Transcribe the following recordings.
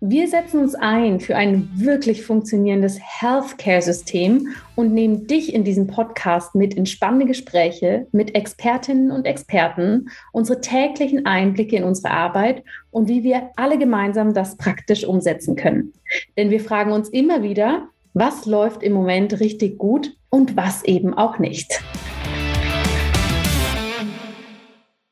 Wir setzen uns ein für ein wirklich funktionierendes Healthcare-System und nehmen dich in diesem Podcast mit in spannende Gespräche mit Expertinnen und Experten, unsere täglichen Einblicke in unsere Arbeit und wie wir alle gemeinsam das praktisch umsetzen können. Denn wir fragen uns immer wieder, was läuft im Moment richtig gut und was eben auch nicht.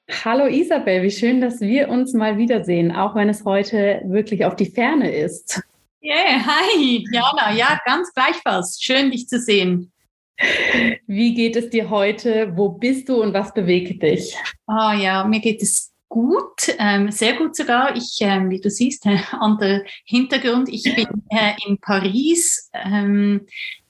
Hallo Isabel, wie schön, dass wir uns mal wiedersehen, auch wenn es heute wirklich auf die Ferne ist. Yeah, hi, Jana, ja, ganz gleichfalls. Schön, dich zu sehen. Wie geht es dir heute? Wo bist du und was bewegt dich? Oh ja, mir geht es gut, ähm, sehr gut sogar. Ich, ähm, wie du siehst, äh, an der Hintergrund, ich bin äh, in Paris. Ähm,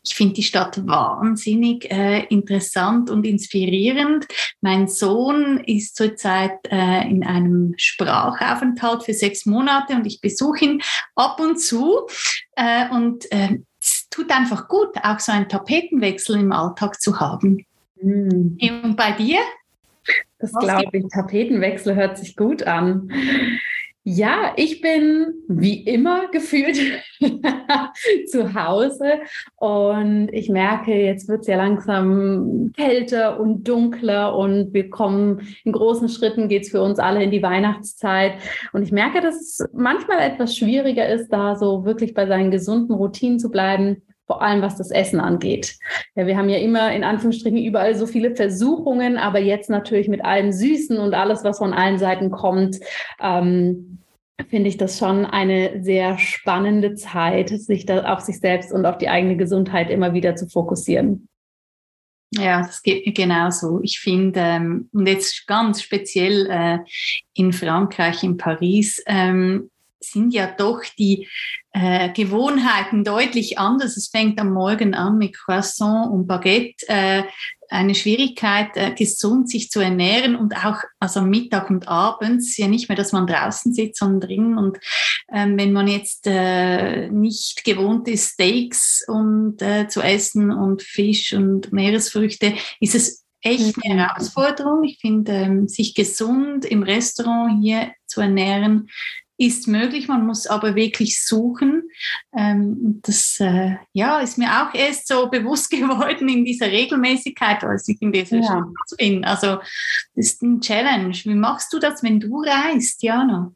ich finde die Stadt wahnsinnig äh, interessant und inspirierend. Mein Sohn ist zurzeit äh, in einem Sprachaufenthalt für sechs Monate und ich besuche ihn ab und zu. Äh, und äh, es tut einfach gut, auch so einen Tapetenwechsel im Alltag zu haben. Mhm. Und bei dir? Das glaube ich, Tapetenwechsel hört sich gut an. Ja, ich bin wie immer gefühlt zu Hause und ich merke, jetzt wird es ja langsam kälter und dunkler und wir kommen in großen Schritten, geht es für uns alle in die Weihnachtszeit. Und ich merke, dass es manchmal etwas schwieriger ist, da so wirklich bei seinen gesunden Routinen zu bleiben vor allem was das Essen angeht. Ja, wir haben ja immer in Anführungsstrichen überall so viele Versuchungen, aber jetzt natürlich mit allem Süßen und alles, was von allen Seiten kommt, ähm, finde ich das schon eine sehr spannende Zeit, sich da auf sich selbst und auf die eigene Gesundheit immer wieder zu fokussieren. Ja, das geht mir genauso. Ich finde, ähm, und jetzt ganz speziell äh, in Frankreich, in Paris, ähm, sind ja doch die äh, Gewohnheiten deutlich anders. Es fängt am Morgen an mit Croissant und Baguette. Äh, eine Schwierigkeit, äh, gesund sich zu ernähren und auch also Mittag und abends ja nicht mehr, dass man draußen sitzt, sondern drin. Und ähm, wenn man jetzt äh, nicht gewohnt ist, Steaks und äh, zu essen und Fisch und Meeresfrüchte, ist es echt eine mhm. Herausforderung. Ich finde, ähm, sich gesund im Restaurant hier zu ernähren, ist möglich, man muss aber wirklich suchen. Ähm, das ja, ist mir auch erst so bewusst geworden in dieser Regelmäßigkeit, als ich in dieser ja. Stadt bin. Also das ist ein Challenge. Wie machst du das, wenn du reist, Jana?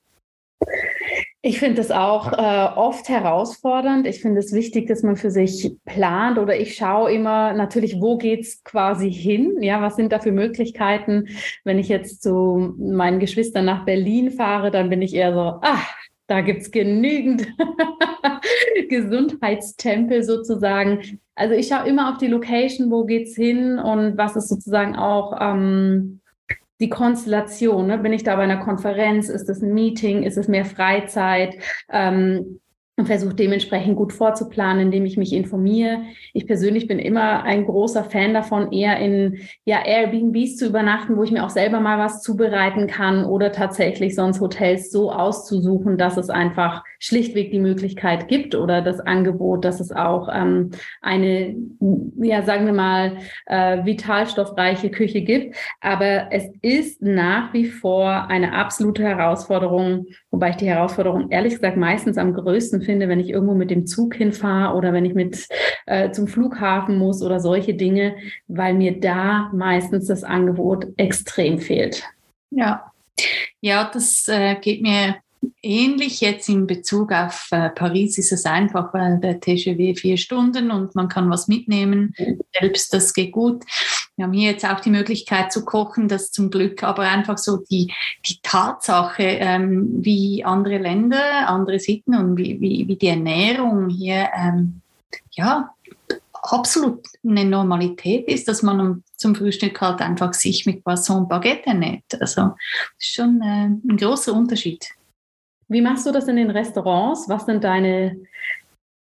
Ich finde das auch äh, oft herausfordernd. Ich finde es wichtig, dass man für sich plant oder ich schaue immer natürlich, wo geht es quasi hin? Ja, was sind da für Möglichkeiten? Wenn ich jetzt zu meinen Geschwistern nach Berlin fahre, dann bin ich eher so, ach, da gibt es genügend Gesundheitstempel sozusagen. Also ich schaue immer auf die Location, wo geht es hin und was ist sozusagen auch ähm, die Konstellation. Ne? Bin ich da bei einer Konferenz? Ist es ein Meeting? Ist es mehr Freizeit? Ähm, und versuche dementsprechend gut vorzuplanen, indem ich mich informiere. Ich persönlich bin immer ein großer Fan davon, eher in ja, Airbnbs zu übernachten, wo ich mir auch selber mal was zubereiten kann oder tatsächlich sonst Hotels so auszusuchen, dass es einfach schlichtweg die Möglichkeit gibt oder das Angebot, dass es auch ähm, eine, ja, sagen wir mal, äh, vitalstoffreiche Küche gibt. Aber es ist nach wie vor eine absolute Herausforderung, wobei ich die Herausforderung ehrlich gesagt meistens am größten finde, wenn ich irgendwo mit dem Zug hinfahre oder wenn ich mit äh, zum Flughafen muss oder solche Dinge, weil mir da meistens das Angebot extrem fehlt. Ja, ja, das äh, geht mir ähnlich. Jetzt in Bezug auf äh, Paris ist es einfach, weil der TGW vier Stunden und man kann was mitnehmen. Selbst das geht gut. Wir haben hier jetzt auch die Möglichkeit zu kochen, das zum Glück, aber einfach so die, die Tatsache, ähm, wie andere Länder, andere Sitten und wie, wie, wie die Ernährung hier, ähm, ja, absolut eine Normalität ist, dass man zum Frühstück halt einfach sich mit Croissant Baguette ernährt. Also schon äh, ein großer Unterschied. Wie machst du das in den Restaurants? Was sind deine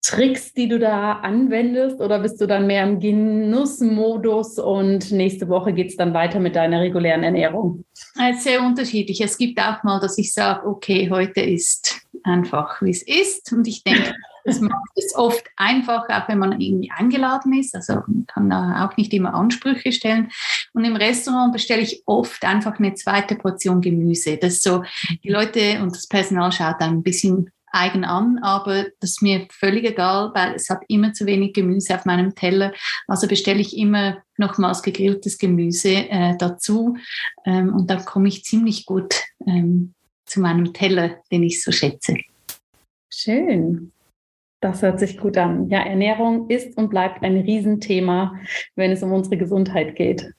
Tricks, die du da anwendest oder bist du dann mehr im Genussmodus und nächste Woche geht es dann weiter mit deiner regulären Ernährung? Äh, sehr unterschiedlich. Es gibt auch mal, dass ich sage, okay, heute ist einfach, wie es ist. Und ich denke, das macht es oft einfach, auch wenn man irgendwie eingeladen ist. Also kann da auch nicht immer Ansprüche stellen. Und im Restaurant bestelle ich oft einfach eine zweite Portion Gemüse. Das so, die Leute und das Personal schaut dann ein bisschen eigen an, aber das ist mir völlig egal, weil es hat immer zu wenig Gemüse auf meinem Teller. Also bestelle ich immer nochmals gegrilltes Gemüse äh, dazu ähm, und dann komme ich ziemlich gut ähm, zu meinem Teller, den ich so schätze. Schön. Das hört sich gut an. Ja, Ernährung ist und bleibt ein Riesenthema, wenn es um unsere Gesundheit geht.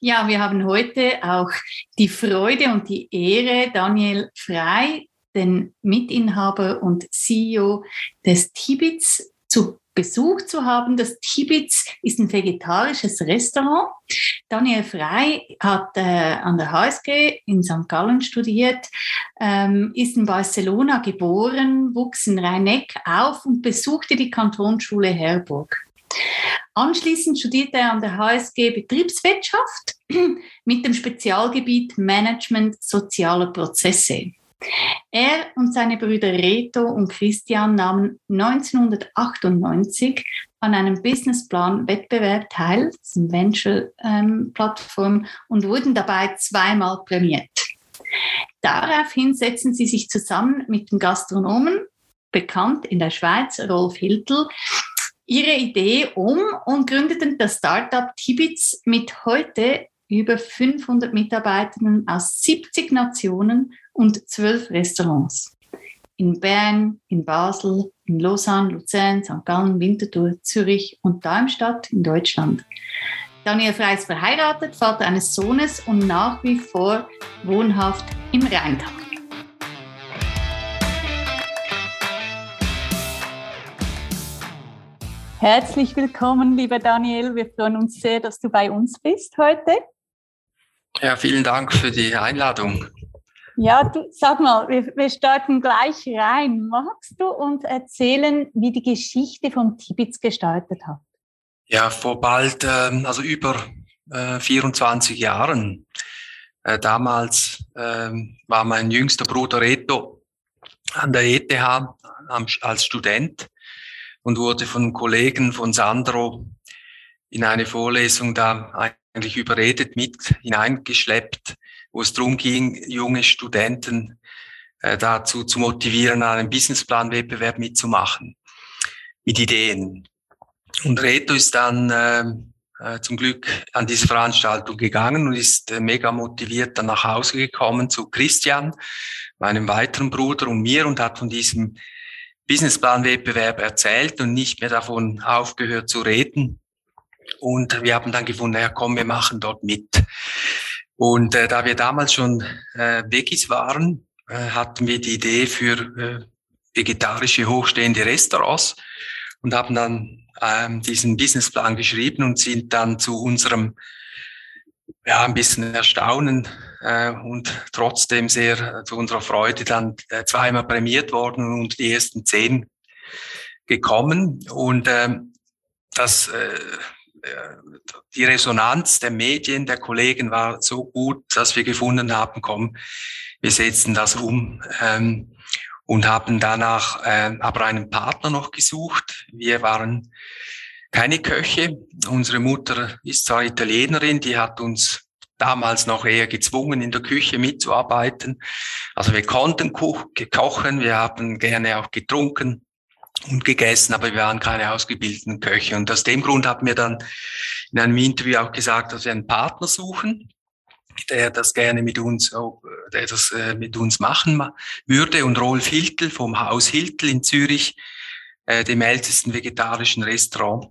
Ja, wir haben heute auch die Freude und die Ehre, Daniel Frei, den Mitinhaber und CEO des Tibits, zu Besuch zu haben. Das Tibits ist ein vegetarisches Restaurant. Daniel Frei hat äh, an der HSG in St. Gallen studiert, ähm, ist in Barcelona geboren, wuchs in Rhein-Neck auf und besuchte die Kantonsschule Herburg. Anschließend studierte er an der HSG Betriebswirtschaft mit dem Spezialgebiet Management sozialer Prozesse. Er und seine Brüder Reto und Christian nahmen 1998 an einem Businessplan-Wettbewerb teil, das ist Venture-Plattform, und wurden dabei zweimal prämiert. Daraufhin setzten sie sich zusammen mit dem Gastronomen, bekannt in der Schweiz, Rolf Hiltel, ihre Idee um und gründeten das Startup Tibits mit heute über 500 Mitarbeitenden aus 70 Nationen und 12 Restaurants. In Bern, in Basel, in Lausanne, Luzern, St. Gallen, Winterthur, Zürich und Darmstadt in Deutschland. Daniel Frey ist verheiratet, Vater eines Sohnes und nach wie vor wohnhaft im Rheintal. Herzlich willkommen, lieber Daniel. Wir freuen uns sehr, dass du bei uns bist heute. Ja, vielen Dank für die Einladung. Ja, du, sag mal, wir, wir starten gleich rein. Magst du uns erzählen, wie die Geschichte vom Tibits gestartet hat? Ja, vor bald, äh, also über äh, 24 Jahren. Äh, damals äh, war mein jüngster Bruder Reto an der ETH als Student und wurde von Kollegen von Sandro in eine Vorlesung da eigentlich überredet, mit hineingeschleppt, wo es darum ging, junge Studenten äh, dazu zu motivieren, an einem Businessplan-Wettbewerb mitzumachen, mit Ideen. Und Reto ist dann äh, äh, zum Glück an diese Veranstaltung gegangen und ist äh, mega motiviert dann nach Hause gekommen zu Christian, meinem weiteren Bruder und mir und hat von diesem Businessplan-Wettbewerb erzählt und nicht mehr davon aufgehört zu reden. Und wir haben dann gefunden, ja komm, wir machen dort mit. Und äh, da wir damals schon äh, Veggies waren, äh, hatten wir die Idee für äh, vegetarische hochstehende Restaurants und haben dann ähm, diesen Businessplan geschrieben und sind dann zu unserem ja ein bisschen Erstaunen äh, und trotzdem sehr äh, zu unserer Freude dann äh, zweimal prämiert worden und die ersten zehn gekommen und ähm, das äh, die Resonanz der Medien, der Kollegen war so gut, dass wir gefunden haben, komm, wir setzen das um ähm, und haben danach äh, aber einen Partner noch gesucht. Wir waren keine Köche. Unsere Mutter ist zwar Italienerin, die hat uns damals noch eher gezwungen, in der Küche mitzuarbeiten. Also wir konnten kochen, wir haben gerne auch getrunken und gegessen, aber wir waren keine ausgebildeten Köche. Und aus dem Grund haben wir dann in einem Interview auch gesagt, dass wir einen Partner suchen, der das gerne mit uns, der das äh, mit uns machen würde. Und Rolf Hiltel vom Haus Hiltel in Zürich, äh, dem ältesten vegetarischen Restaurant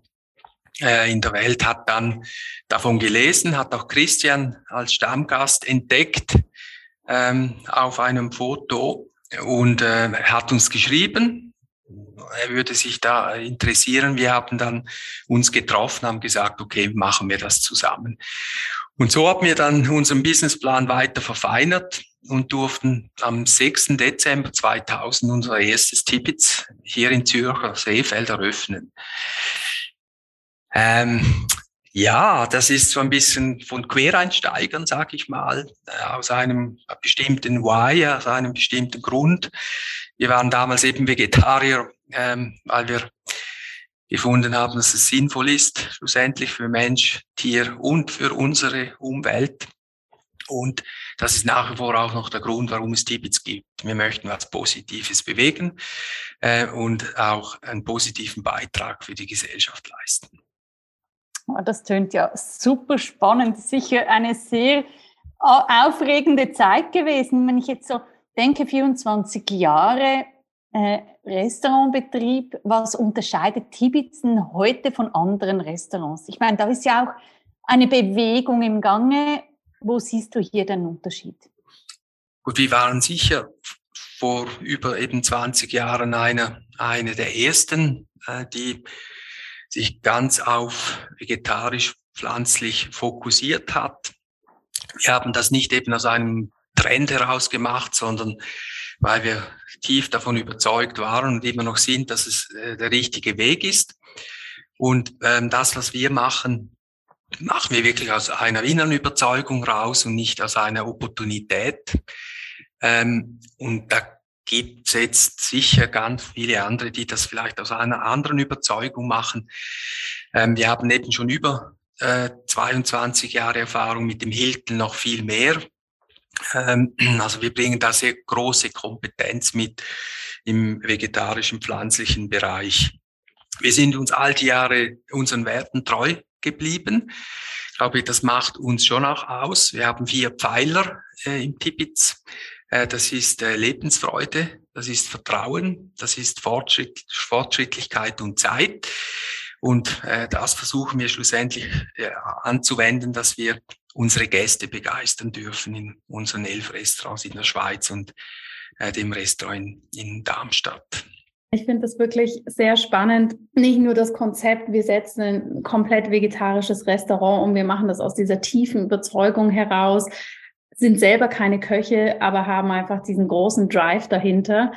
äh, in der Welt, hat dann davon gelesen, hat auch Christian als Stammgast entdeckt ähm, auf einem Foto und hat uns geschrieben, er würde sich da interessieren. Wir haben dann uns getroffen, haben gesagt, okay, machen wir das zusammen. Und so haben wir dann unseren Businessplan weiter verfeinert und durften am 6. Dezember 2000 unser erstes Tippets hier in Zürcher Seefeld eröffnen. Ähm, ja, das ist so ein bisschen von Quereinsteigern, sag ich mal, aus einem bestimmten Why, aus einem bestimmten Grund. Wir waren damals eben Vegetarier, ähm, weil wir gefunden haben, dass es sinnvoll ist, schlussendlich für Mensch, Tier und für unsere Umwelt. Und das ist nach wie vor auch noch der Grund, warum es Tibets gibt. Wir möchten was Positives bewegen äh, und auch einen positiven Beitrag für die Gesellschaft leisten. Das tönt ja super spannend. Sicher eine sehr äh, aufregende Zeit gewesen. Wenn ich jetzt so denke, 24 Jahre äh, Restaurantbetrieb, was unterscheidet Tibitzen heute von anderen Restaurants? Ich meine, da ist ja auch eine Bewegung im Gange. Wo siehst du hier den Unterschied? Gut, wir waren sicher vor über eben 20 Jahren eine, eine der ersten, äh, die sich ganz auf vegetarisch pflanzlich fokussiert hat. Wir haben das nicht eben aus einem Trend heraus gemacht, sondern weil wir tief davon überzeugt waren und immer noch sind, dass es äh, der richtige Weg ist. Und ähm, das, was wir machen, machen wir wirklich aus einer inneren Überzeugung raus und nicht aus einer Opportunität. Ähm, und da gibt es jetzt sicher ganz viele andere, die das vielleicht aus einer anderen Überzeugung machen. Ähm, wir haben eben schon über äh, 22 Jahre Erfahrung mit dem Hilton noch viel mehr. Ähm, also wir bringen da sehr große Kompetenz mit im vegetarischen, pflanzlichen Bereich. Wir sind uns all die Jahre unseren Werten treu geblieben. Ich glaube, das macht uns schon auch aus. Wir haben vier Pfeiler äh, im Tipitz. Äh, das ist äh, Lebensfreude, das ist Vertrauen, das ist Fortschritt, Fortschrittlichkeit und Zeit. Und äh, das versuchen wir schlussendlich anzuwenden, dass wir unsere Gäste begeistern dürfen in unseren elf Restaurants in der Schweiz und dem Restaurant in Darmstadt. Ich finde das wirklich sehr spannend. Nicht nur das Konzept, wir setzen ein komplett vegetarisches Restaurant und wir machen das aus dieser tiefen Überzeugung heraus, sind selber keine Köche, aber haben einfach diesen großen Drive dahinter.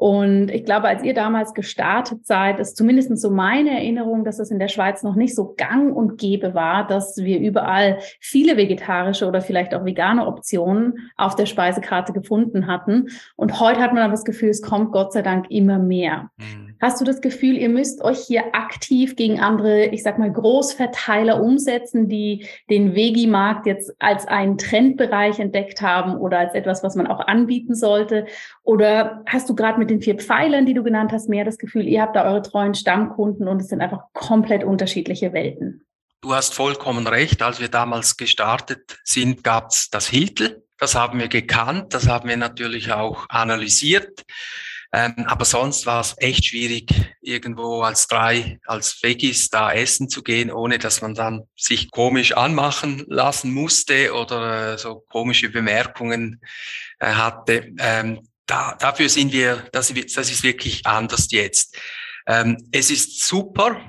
Und ich glaube, als ihr damals gestartet seid, ist zumindest so meine Erinnerung, dass es in der Schweiz noch nicht so gang und gäbe war, dass wir überall viele vegetarische oder vielleicht auch vegane Optionen auf der Speisekarte gefunden hatten. Und heute hat man aber das Gefühl, es kommt Gott sei Dank immer mehr. Mhm. Hast du das Gefühl, ihr müsst euch hier aktiv gegen andere, ich sag mal, Großverteiler umsetzen, die den Vegi-Markt jetzt als einen Trendbereich entdeckt haben oder als etwas, was man auch anbieten sollte? Oder hast du gerade mit den vier Pfeilern, die du genannt hast, mehr das Gefühl, ihr habt da eure treuen Stammkunden und es sind einfach komplett unterschiedliche Welten? Du hast vollkommen recht. Als wir damals gestartet sind, gab es das Hiltel. Das haben wir gekannt, das haben wir natürlich auch analysiert. Ähm, aber sonst war es echt schwierig, irgendwo als drei, als Veggies da essen zu gehen, ohne dass man dann sich komisch anmachen lassen musste oder äh, so komische Bemerkungen äh, hatte. Ähm, da, dafür sind wir, das, das ist wirklich anders jetzt. Ähm, es ist super,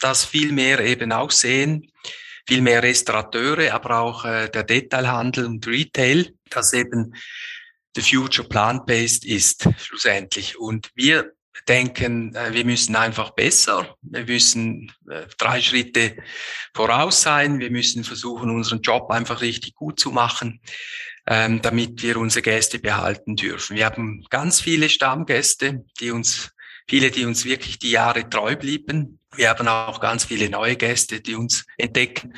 dass viel mehr eben auch sehen, viel mehr Restaurateure, aber auch äh, der Detailhandel und Retail, dass eben the future plant-based ist schlussendlich. Und wir denken, äh, wir müssen einfach besser, wir müssen äh, drei Schritte voraus sein, wir müssen versuchen, unseren Job einfach richtig gut zu machen, ähm, damit wir unsere Gäste behalten dürfen. Wir haben ganz viele Stammgäste, die uns, viele, die uns wirklich die Jahre treu blieben. Wir haben auch ganz viele neue Gäste, die uns entdecken.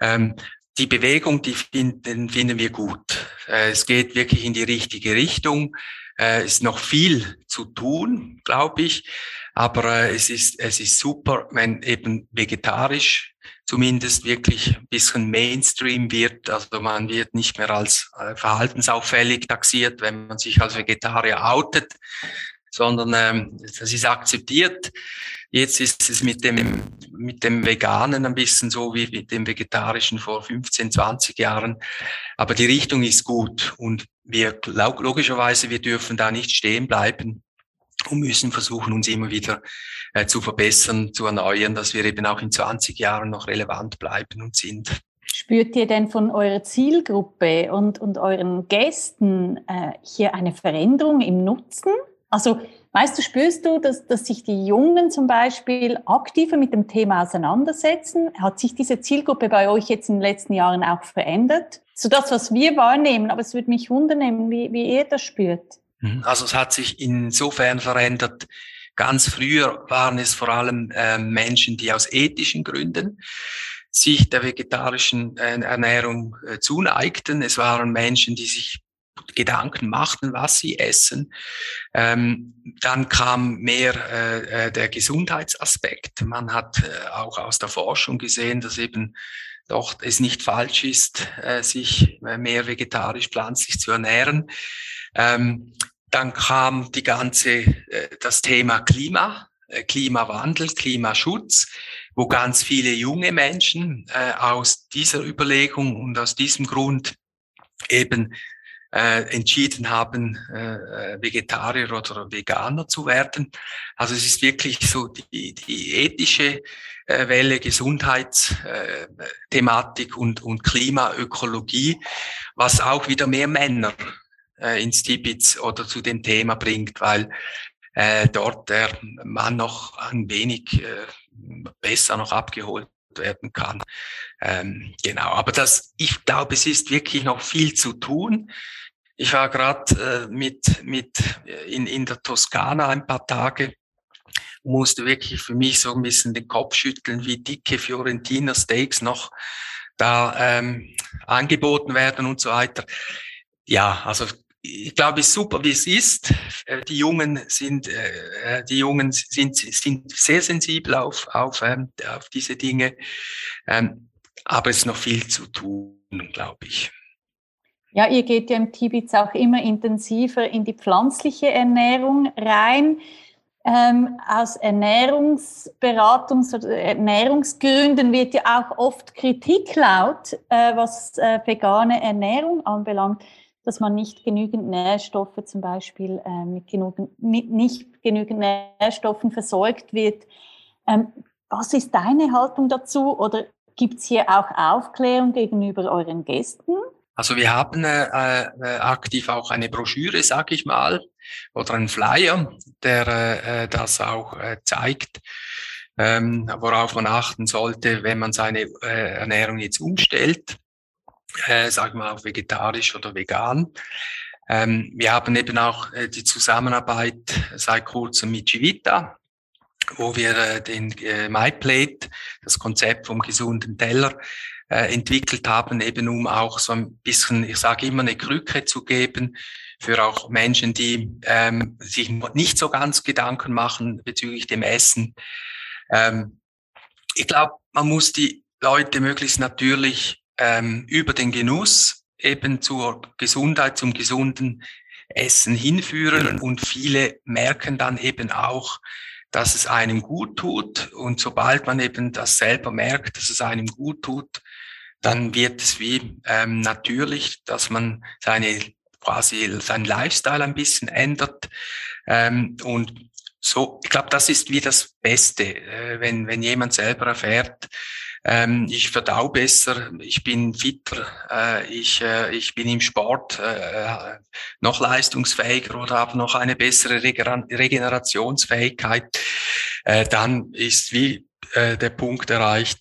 Ähm, die Bewegung, die finden, finden wir gut. Äh, es geht wirklich in die richtige Richtung. Es äh, ist noch viel zu tun, glaube ich. Aber äh, es ist, es ist super, wenn eben vegetarisch zumindest wirklich ein bisschen Mainstream wird. Also man wird nicht mehr als verhaltensauffällig taxiert, wenn man sich als Vegetarier outet, sondern ähm, das ist akzeptiert. Jetzt ist es mit dem, mit dem Veganen ein bisschen so wie mit dem Vegetarischen vor 15, 20 Jahren. Aber die Richtung ist gut und wir, logischerweise, wir dürfen da nicht stehen bleiben und müssen versuchen, uns immer wieder äh, zu verbessern, zu erneuern, dass wir eben auch in 20 Jahren noch relevant bleiben und sind. Spürt ihr denn von eurer Zielgruppe und, und euren Gästen äh, hier eine Veränderung im Nutzen? Also weißt du, spürst du, dass, dass sich die Jungen zum Beispiel aktiver mit dem Thema auseinandersetzen? Hat sich diese Zielgruppe bei euch jetzt in den letzten Jahren auch verändert? So das, was wir wahrnehmen, aber es würde mich wundern, wie, wie ihr das spürt. Mhm. Also es hat sich insofern verändert. Ganz früher waren es vor allem äh, Menschen, die aus ethischen Gründen sich der vegetarischen äh, Ernährung äh, zuneigten. Es waren Menschen, die sich Gedanken machten, was sie essen. Ähm, dann kam mehr äh, äh, der Gesundheitsaspekt. Man hat äh, auch aus der Forschung gesehen, dass eben doch es nicht falsch ist, äh, sich mehr vegetarisch pflanzlich zu ernähren. Ähm, dann kam die ganze äh, das Thema Klima, äh, Klimawandel, Klimaschutz wo ganz viele junge Menschen äh, aus dieser Überlegung und aus diesem Grund eben äh, entschieden haben, äh, Vegetarier oder Veganer zu werden. Also es ist wirklich so die, die ethische äh, Welle, Gesundheitsthematik und, und Klimaökologie, was auch wieder mehr Männer äh, ins Tibet oder zu dem Thema bringt, weil äh, dort der Mann noch ein wenig äh, besser noch abgeholt werden kann. Ähm, genau, aber das, ich glaube, es ist wirklich noch viel zu tun. Ich war gerade äh, mit, mit äh, in, in der Toskana ein paar Tage, musste wirklich für mich so ein bisschen den Kopf schütteln, wie dicke Fiorentina Steaks noch da ähm, angeboten werden und so weiter. Ja, also ich glaube, es ist super, wie es ist. Die Jungen sind, äh, äh, die Jungen sind, sind sehr sensibel auf, auf, ähm, auf diese Dinge. Ähm, aber es ist noch viel zu tun, glaube ich. Ja, ihr geht ja im Tibet auch immer intensiver in die pflanzliche Ernährung rein. Ähm, aus Ernährungsberatungs- oder Ernährungsgründen wird ja auch oft Kritik laut, äh, was äh, vegane Ernährung anbelangt dass man nicht genügend Nährstoffe zum Beispiel äh, mit, genügend, nicht genügend Nährstoffen versorgt wird. Ähm, was ist deine Haltung dazu oder gibt es hier auch Aufklärung gegenüber euren Gästen? Also wir haben äh, äh, aktiv auch eine Broschüre, sag ich mal, oder einen Flyer, der äh, das auch äh, zeigt, ähm, worauf man achten sollte, wenn man seine äh, Ernährung jetzt umstellt äh, sagen wir auch vegetarisch oder vegan. Ähm, wir haben eben auch äh, die Zusammenarbeit seit kurzem mit Civita, wo wir äh, den äh, MyPlate, das Konzept vom gesunden Teller, äh, entwickelt haben, eben um auch so ein bisschen, ich sage immer, eine Krücke zu geben für auch Menschen, die ähm, sich nicht so ganz Gedanken machen bezüglich dem Essen. Ähm, ich glaube, man muss die Leute möglichst natürlich ähm, über den Genuss eben zur Gesundheit, zum gesunden Essen hinführen. Und viele merken dann eben auch, dass es einem gut tut. Und sobald man eben das selber merkt, dass es einem gut tut, dann wird es wie ähm, natürlich, dass man seine quasi seinen Lifestyle ein bisschen ändert. Ähm, und so, ich glaube, das ist wie das Beste, äh, wenn wenn jemand selber erfährt, ähm, ich verdau besser, ich bin fitter, äh, ich, äh, ich bin im Sport äh, noch leistungsfähiger oder habe noch eine bessere Regenerationsfähigkeit, äh, dann ist wie äh, der Punkt erreicht,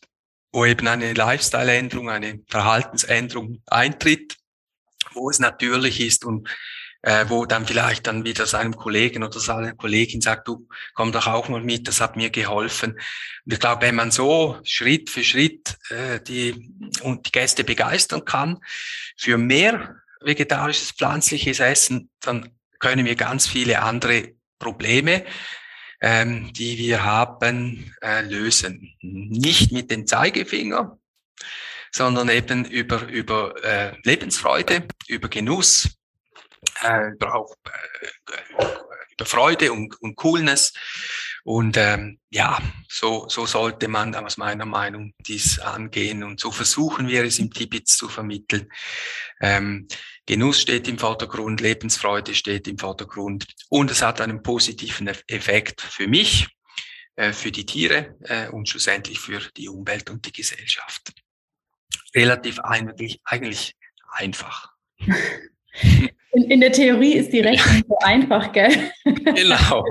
wo eben eine Lifestyle-Änderung, eine Verhaltensänderung eintritt, wo es natürlich ist und äh, wo dann vielleicht dann wieder seinem Kollegen oder seiner Kollegin sagt, du komm doch auch mal mit, das hat mir geholfen. Und ich glaube, wenn man so Schritt für Schritt äh, die und die Gäste begeistern kann für mehr vegetarisches, pflanzliches Essen, dann können wir ganz viele andere Probleme, ähm, die wir haben, äh, lösen. Nicht mit dem Zeigefinger, sondern eben über, über äh, Lebensfreude, über Genuss, äh, braucht äh, über Freude und, und Coolness. Und ähm, ja, so, so sollte man aus meiner Meinung dies angehen. Und so versuchen wir es im Tibet zu vermitteln. Ähm, Genuss steht im Vordergrund, Lebensfreude steht im Vordergrund. Und es hat einen positiven Effekt für mich, äh, für die Tiere äh, und schlussendlich für die Umwelt und die Gesellschaft. relativ eigentlich, eigentlich einfach. In, in, der Theorie ist die Rechnung so einfach, gell? Genau.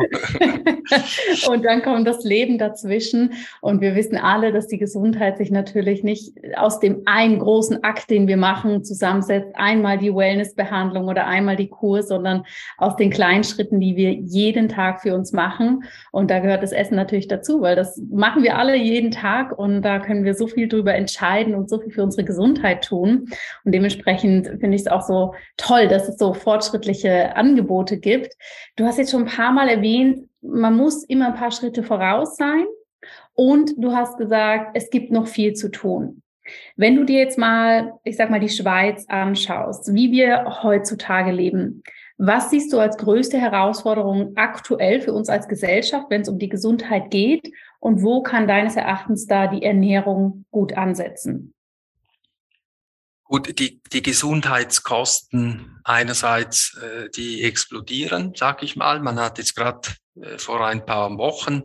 und dann kommt das Leben dazwischen. Und wir wissen alle, dass die Gesundheit sich natürlich nicht aus dem einen großen Akt, den wir machen, zusammensetzt. Einmal die Wellnessbehandlung oder einmal die Kur, sondern aus den kleinen Schritten, die wir jeden Tag für uns machen. Und da gehört das Essen natürlich dazu, weil das machen wir alle jeden Tag. Und da können wir so viel drüber entscheiden und so viel für unsere Gesundheit tun. Und dementsprechend finde ich es auch so toll, dass es so fortschrittliche Angebote gibt. Du hast jetzt schon ein paar Mal erwähnt, man muss immer ein paar Schritte voraus sein. Und du hast gesagt, es gibt noch viel zu tun. Wenn du dir jetzt mal, ich sag mal, die Schweiz anschaust, wie wir heutzutage leben, was siehst du als größte Herausforderung aktuell für uns als Gesellschaft, wenn es um die Gesundheit geht? Und wo kann deines Erachtens da die Ernährung gut ansetzen? Gut, die, die Gesundheitskosten einerseits, äh, die explodieren, sag ich mal. Man hat jetzt gerade äh, vor ein paar Wochen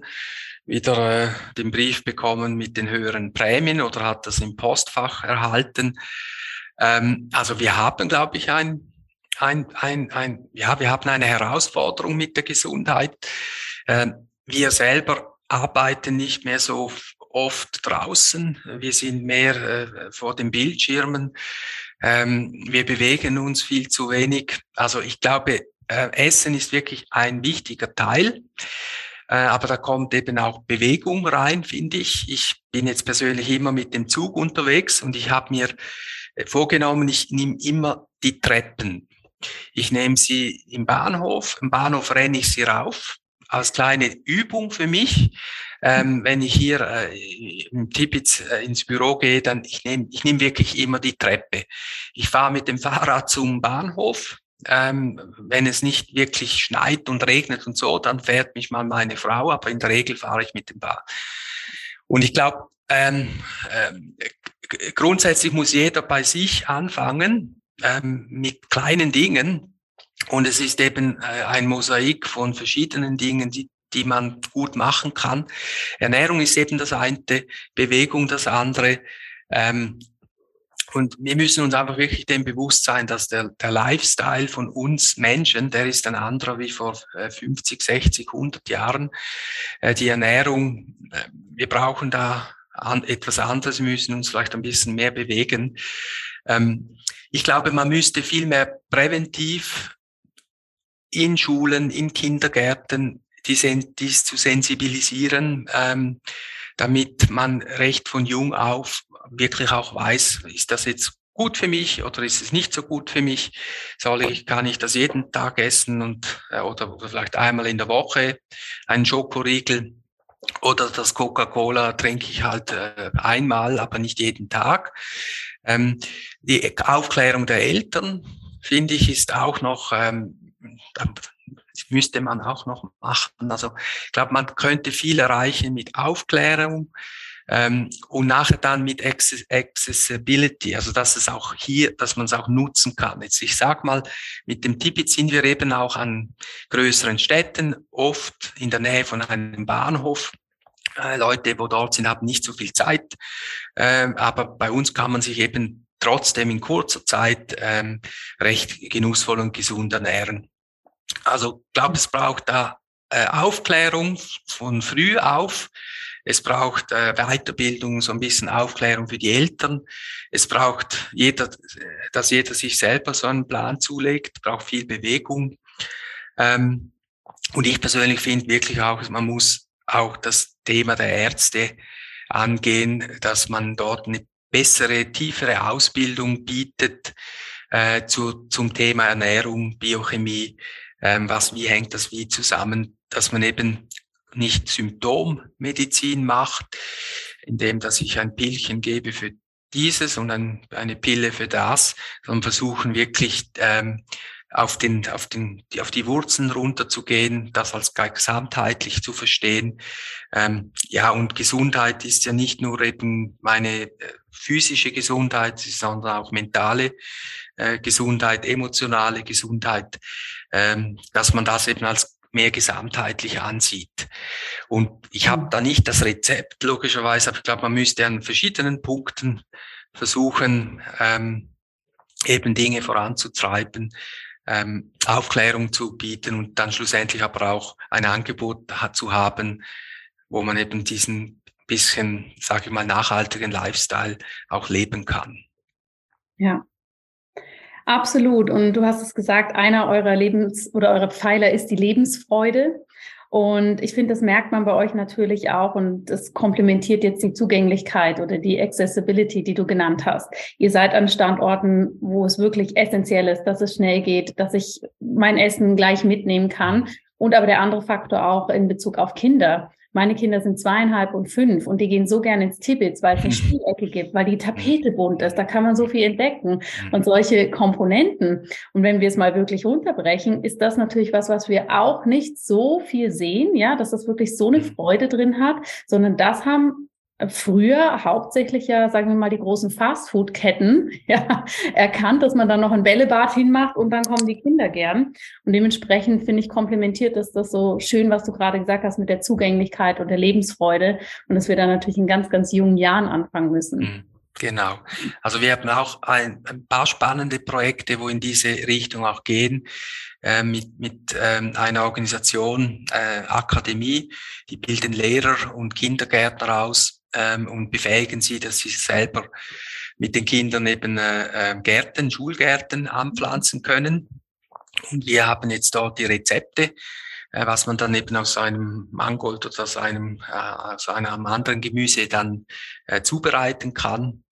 wieder äh, den Brief bekommen mit den höheren Prämien oder hat das im Postfach erhalten. Ähm, also wir haben, glaube ich, ein, ein, ein, ein, ja, wir haben eine Herausforderung mit der Gesundheit. Ähm, wir selber arbeiten nicht mehr so oft draußen. Wir sind mehr äh, vor den Bildschirmen. Ähm, wir bewegen uns viel zu wenig. Also ich glaube, äh, Essen ist wirklich ein wichtiger Teil. Äh, aber da kommt eben auch Bewegung rein, finde ich. Ich bin jetzt persönlich immer mit dem Zug unterwegs und ich habe mir vorgenommen, ich nehme immer die Treppen. Ich nehme sie im Bahnhof. Im Bahnhof renne ich sie rauf als kleine Übung für mich. Ähm, wenn ich hier äh, im Tipitz äh, ins Büro gehe, dann ich nehme ich nehm wirklich immer die Treppe. Ich fahre mit dem Fahrrad zum Bahnhof. Ähm, wenn es nicht wirklich schneit und regnet und so, dann fährt mich mal meine Frau, aber in der Regel fahre ich mit dem Bahn. Und ich glaube, ähm, äh, grundsätzlich muss jeder bei sich anfangen ähm, mit kleinen Dingen. Und es ist eben äh, ein Mosaik von verschiedenen Dingen, die die man gut machen kann. Ernährung ist eben das eine, Bewegung das andere. Ähm, und wir müssen uns einfach wirklich dem bewusst sein, dass der, der Lifestyle von uns Menschen, der ist ein anderer wie vor 50, 60, 100 Jahren. Äh, die Ernährung, äh, wir brauchen da an, etwas anderes, müssen uns vielleicht ein bisschen mehr bewegen. Ähm, ich glaube, man müsste viel mehr präventiv in Schulen, in Kindergärten die, dies zu sensibilisieren, ähm, damit man recht von jung auf wirklich auch weiß, ist das jetzt gut für mich oder ist es nicht so gut für mich? Soll ich, kann ich das jeden Tag essen und äh, oder, oder vielleicht einmal in der Woche einen Schokoriegel oder das Coca-Cola trinke ich halt äh, einmal, aber nicht jeden Tag. Ähm, die Aufklärung der Eltern finde ich ist auch noch ähm, müsste man auch noch machen. Also ich glaube, man könnte viel erreichen mit Aufklärung ähm, und nachher dann mit Accessibility, also dass es auch hier, dass man es auch nutzen kann. Jetzt ich sag mal, mit dem Tippit sind wir eben auch an größeren Städten, oft in der Nähe von einem Bahnhof. Äh, Leute, wo dort sind, haben nicht so viel Zeit, äh, aber bei uns kann man sich eben trotzdem in kurzer Zeit ähm, recht genussvoll und gesund ernähren. Also glaube, es braucht da äh, Aufklärung von früh auf. Es braucht äh, Weiterbildung, so ein bisschen Aufklärung für die Eltern. Es braucht jeder, dass jeder sich selber so einen Plan zulegt, braucht viel Bewegung. Ähm, und ich persönlich finde wirklich auch, man muss auch das Thema der Ärzte angehen, dass man dort eine bessere, tiefere Ausbildung bietet äh, zu, zum Thema Ernährung, Biochemie, ähm, was, wie hängt das wie zusammen, dass man eben nicht Symptommedizin macht, indem dass ich ein Pillchen gebe für dieses und ein, eine Pille für das, sondern versuchen wirklich ähm, auf, den, auf, den, auf die Wurzeln runterzugehen, das als gesamtheitlich zu verstehen. Ähm, ja, und Gesundheit ist ja nicht nur eben meine äh, physische Gesundheit, sondern auch mentale äh, Gesundheit, emotionale Gesundheit, ähm, dass man das eben als mehr gesamtheitlich ansieht. Und ich habe da nicht das Rezept, logischerweise, aber ich glaube, man müsste an verschiedenen Punkten versuchen, ähm, eben Dinge voranzutreiben, ähm, Aufklärung zu bieten und dann schlussendlich aber auch ein Angebot hat zu haben, wo man eben diesen bisschen, sage ich mal, nachhaltigen Lifestyle auch leben kann. Ja, absolut. Und du hast es gesagt, einer eurer Lebens- oder eurer Pfeiler ist die Lebensfreude. Und ich finde, das merkt man bei euch natürlich auch und das komplementiert jetzt die Zugänglichkeit oder die Accessibility, die du genannt hast. Ihr seid an Standorten, wo es wirklich essentiell ist, dass es schnell geht, dass ich mein Essen gleich mitnehmen kann. Und aber der andere Faktor auch in Bezug auf Kinder. Meine Kinder sind zweieinhalb und fünf und die gehen so gerne ins Tibbets, weil es eine Spielecke gibt, weil die Tapete bunt ist. Da kann man so viel entdecken und mhm. solche Komponenten. Und wenn wir es mal wirklich runterbrechen, ist das natürlich was, was wir auch nicht so viel sehen, ja, dass das wirklich so eine. Freude drin hat, sondern das haben früher hauptsächlich ja, sagen wir mal, die großen Fastfood-Ketten ja, erkannt, dass man dann noch ein Bällebad hinmacht und dann kommen die Kinder gern. Und dementsprechend finde ich komplementiert ist das so schön, was du gerade gesagt hast mit der Zugänglichkeit und der Lebensfreude und dass wir da natürlich in ganz, ganz jungen Jahren anfangen müssen. Mhm. Genau. Also wir haben auch ein, ein, paar spannende Projekte, wo in diese Richtung auch gehen, äh, mit, mit ähm, einer Organisation, äh, Akademie, die bilden Lehrer und Kindergärtner aus, ähm, und befähigen sie, dass sie selber mit den Kindern eben äh, äh, Gärten, Schulgärten anpflanzen können. Und wir haben jetzt dort die Rezepte, äh, was man dann eben aus einem Mangold oder aus einem, äh, aus einem anderen Gemüse dann äh, zubereiten kann.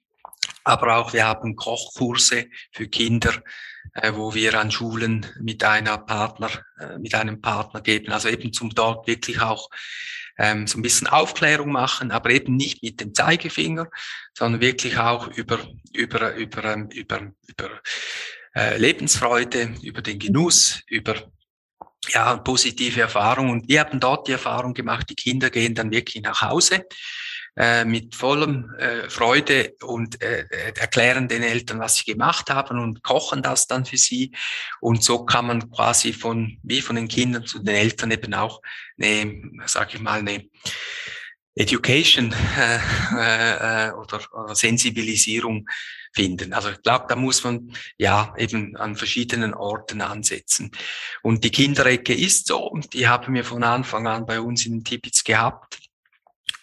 Aber auch wir haben Kochkurse für Kinder, äh, wo wir an Schulen mit einer Partner, äh, mit einem Partner geben. Also eben zum dort wirklich auch ähm, so ein bisschen Aufklärung machen, aber eben nicht mit dem Zeigefinger, sondern wirklich auch über, über, über, ähm, über, über äh, Lebensfreude, über den Genuss, über ja, positive Erfahrungen. Und wir haben dort die Erfahrung gemacht, die Kinder gehen dann wirklich nach Hause äh, mit vollem äh, Freude und äh, erklären den Eltern, was sie gemacht haben und kochen das dann für sie. Und so kann man quasi von, wie von den Kindern zu den Eltern eben auch eine, sag ich mal, eine Education äh, äh, oder, oder Sensibilisierung finden. Also ich glaube, da muss man ja eben an verschiedenen Orten ansetzen. Und die Kinderecke ist so, die haben wir von Anfang an bei uns in Tipitz gehabt,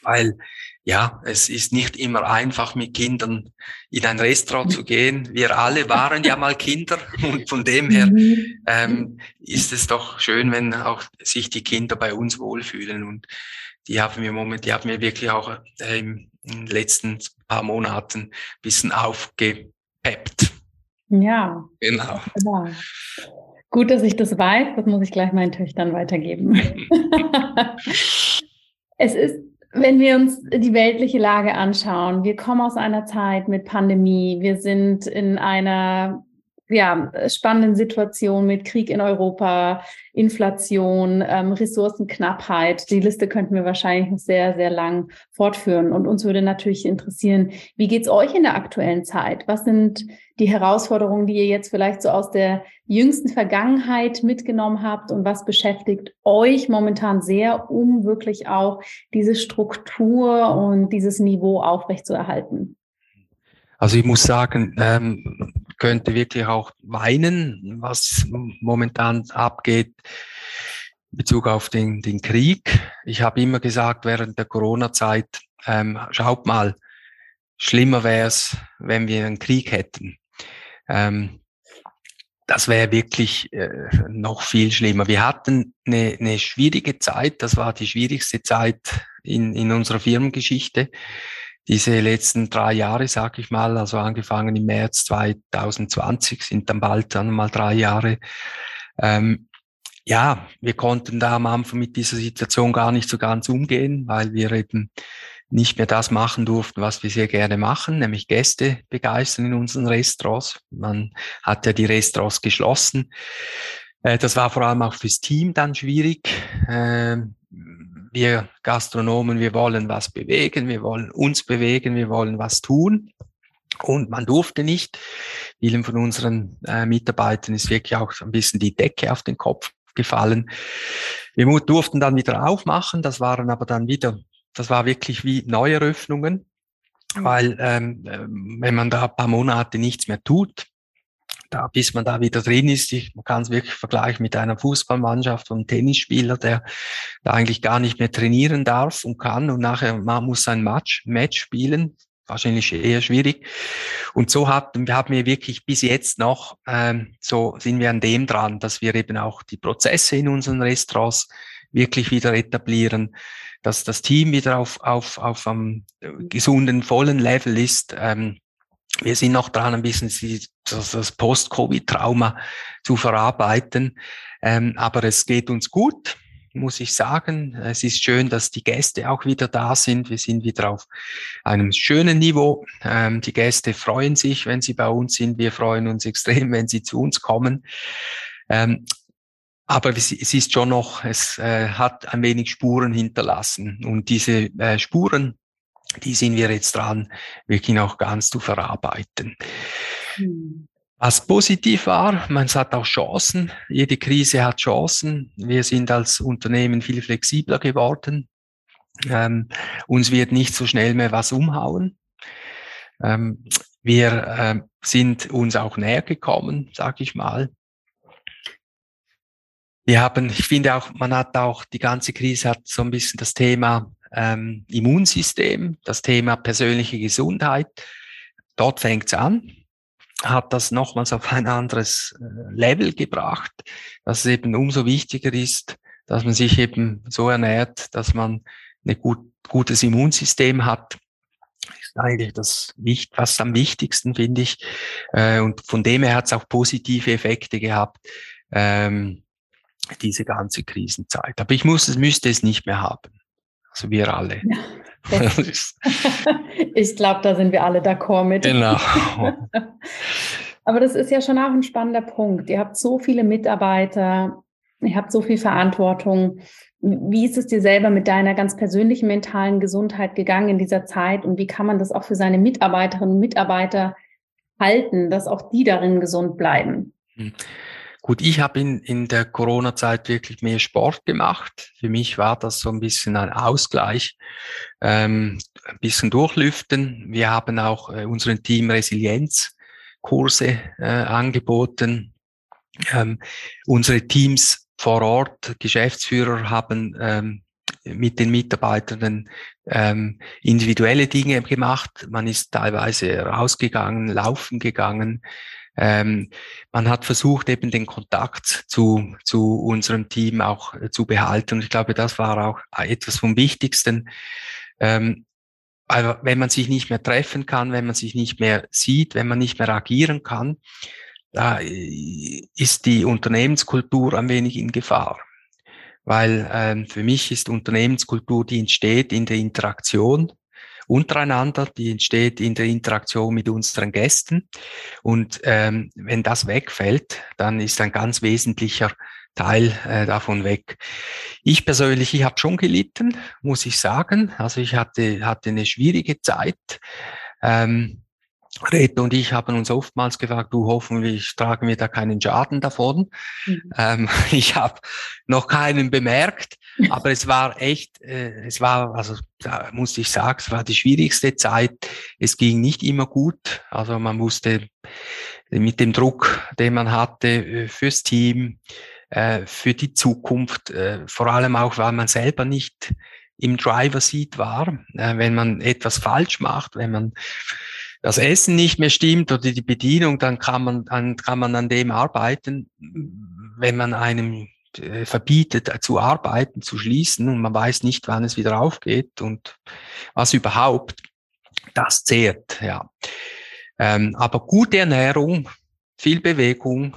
weil ja, es ist nicht immer einfach, mit Kindern in ein Restaurant zu gehen. Wir alle waren ja mal Kinder und von dem her mhm. ähm, ist es doch schön, wenn auch sich die Kinder bei uns wohlfühlen und die haben wir moment, die haben wir wirklich auch äh, in den letzten paar Monaten ein bisschen aufgepeppt. Ja. Genau. genau. Gut, dass ich das weiß. Das muss ich gleich meinen Töchtern weitergeben. es ist wenn wir uns die weltliche Lage anschauen, wir kommen aus einer Zeit mit Pandemie, wir sind in einer ja, spannenden Situation mit Krieg in Europa, Inflation, ähm, Ressourcenknappheit. Die Liste könnten wir wahrscheinlich noch sehr, sehr lang fortführen. Und uns würde natürlich interessieren, wie geht's euch in der aktuellen Zeit? Was sind die Herausforderungen, die ihr jetzt vielleicht so aus der jüngsten Vergangenheit mitgenommen habt und was beschäftigt euch momentan sehr, um wirklich auch diese Struktur und dieses Niveau aufrechtzuerhalten? Also ich muss sagen, ähm, könnte wirklich auch weinen, was momentan abgeht in Bezug auf den, den Krieg. Ich habe immer gesagt, während der Corona-Zeit, ähm, schaut mal, schlimmer wäre es, wenn wir einen Krieg hätten. Ähm, das wäre wirklich äh, noch viel schlimmer. Wir hatten eine, eine schwierige Zeit, das war die schwierigste Zeit in, in unserer Firmengeschichte diese letzten drei Jahre, sag ich mal, also angefangen im März 2020, sind dann bald dann mal drei Jahre. Ähm, ja, wir konnten da am Anfang mit dieser Situation gar nicht so ganz umgehen, weil wir eben nicht mehr das machen durften, was wir sehr gerne machen, nämlich Gäste begeistern in unseren Restaurants. Man hat ja die Restaurants geschlossen. Äh, das war vor allem auch fürs Team dann schwierig. Wir Gastronomen, wir wollen was bewegen, wir wollen uns bewegen, wir wollen was tun. Und man durfte nicht. Vielen von unseren äh, Mitarbeitern ist wirklich auch ein bisschen die Decke auf den Kopf gefallen. Wir durften dann wieder aufmachen. Das waren aber dann wieder, das war wirklich wie Neueröffnungen. weil ähm, wenn man da ein paar Monate nichts mehr tut, da, bis man da wieder drin ist. Ich, man kann es wirklich vergleichen mit einer Fußballmannschaft und einem Tennisspieler, der da eigentlich gar nicht mehr trainieren darf und kann und nachher man muss ein Match, Match spielen. Wahrscheinlich eher schwierig. Und so haben, haben wir wirklich bis jetzt noch, ähm, so sind wir an dem dran, dass wir eben auch die Prozesse in unseren Restaurants wirklich wieder etablieren, dass das Team wieder auf, auf, auf einem gesunden, vollen Level ist. Ähm, wir sind noch dran, ein bisschen das Post-Covid-Trauma zu verarbeiten. Ähm, aber es geht uns gut, muss ich sagen. Es ist schön, dass die Gäste auch wieder da sind. Wir sind wieder auf einem schönen Niveau. Ähm, die Gäste freuen sich, wenn sie bei uns sind. Wir freuen uns extrem, wenn sie zu uns kommen. Ähm, aber es, ist schon noch, es äh, hat ein wenig Spuren hinterlassen. Und diese äh, Spuren die sind wir jetzt dran, wirklich noch ganz zu verarbeiten. Hm. Was positiv war, man hat auch Chancen. Jede Krise hat Chancen. Wir sind als Unternehmen viel flexibler geworden. Ähm, uns wird nicht so schnell mehr was umhauen. Ähm, wir äh, sind uns auch näher gekommen, sag ich mal. Wir haben, ich finde auch, man hat auch, die ganze Krise hat so ein bisschen das Thema ähm, Immunsystem, das Thema persönliche Gesundheit. Dort fängt es an, hat das nochmals auf ein anderes äh, Level gebracht, dass es eben umso wichtiger ist, dass man sich eben so ernährt, dass man ein gut, gutes Immunsystem hat. Ist eigentlich das, was am wichtigsten, finde ich. Äh, und von dem her hat es auch positive Effekte gehabt, ähm, diese ganze Krisenzeit. Aber ich muss es, müsste es nicht mehr haben. Also wir alle. Ja, ich glaube, da sind wir alle d'accord mit. Genau. Aber das ist ja schon auch ein spannender Punkt. Ihr habt so viele Mitarbeiter, ihr habt so viel Verantwortung. Wie ist es dir selber mit deiner ganz persönlichen mentalen Gesundheit gegangen in dieser Zeit und wie kann man das auch für seine Mitarbeiterinnen und Mitarbeiter halten, dass auch die darin gesund bleiben? Hm. Gut, ich habe in, in der Corona-Zeit wirklich mehr Sport gemacht. Für mich war das so ein bisschen ein Ausgleich, ähm, ein bisschen durchlüften. Wir haben auch äh, unserem Team Resilienzkurse äh, angeboten. Ähm, unsere Teams vor Ort, Geschäftsführer haben ähm, mit den Mitarbeitern ähm, individuelle Dinge gemacht. Man ist teilweise rausgegangen, laufen gegangen, ähm, man hat versucht, eben den Kontakt zu, zu unserem Team auch äh, zu behalten. Und ich glaube, das war auch etwas vom Wichtigsten. Ähm, aber wenn man sich nicht mehr treffen kann, wenn man sich nicht mehr sieht, wenn man nicht mehr agieren kann, da äh, ist die Unternehmenskultur ein wenig in Gefahr. Weil ähm, für mich ist Unternehmenskultur, die entsteht in der Interaktion untereinander, die entsteht in der Interaktion mit unseren Gästen. Und ähm, wenn das wegfällt, dann ist ein ganz wesentlicher Teil äh, davon weg. Ich persönlich, ich habe schon gelitten, muss ich sagen. Also ich hatte, hatte eine schwierige Zeit. Ähm, Reto und ich haben uns oftmals gefragt, du hoffentlich tragen wir da keinen Schaden davon. Mhm. Ähm, ich habe noch keinen bemerkt, aber es war echt, äh, es war, also da muss ich sagen, es war die schwierigste Zeit. Es ging nicht immer gut. Also man musste mit dem Druck, den man hatte äh, fürs Team, äh, für die Zukunft, äh, vor allem auch, weil man selber nicht im Driver Seat war, äh, wenn man etwas falsch macht, wenn man das Essen nicht mehr stimmt oder die Bedienung, dann kann man, dann kann man an dem arbeiten. Wenn man einem äh, verbietet äh, zu arbeiten, zu schließen und man weiß nicht, wann es wieder aufgeht und was überhaupt, das zehrt, ja. Ähm, aber gute Ernährung, viel Bewegung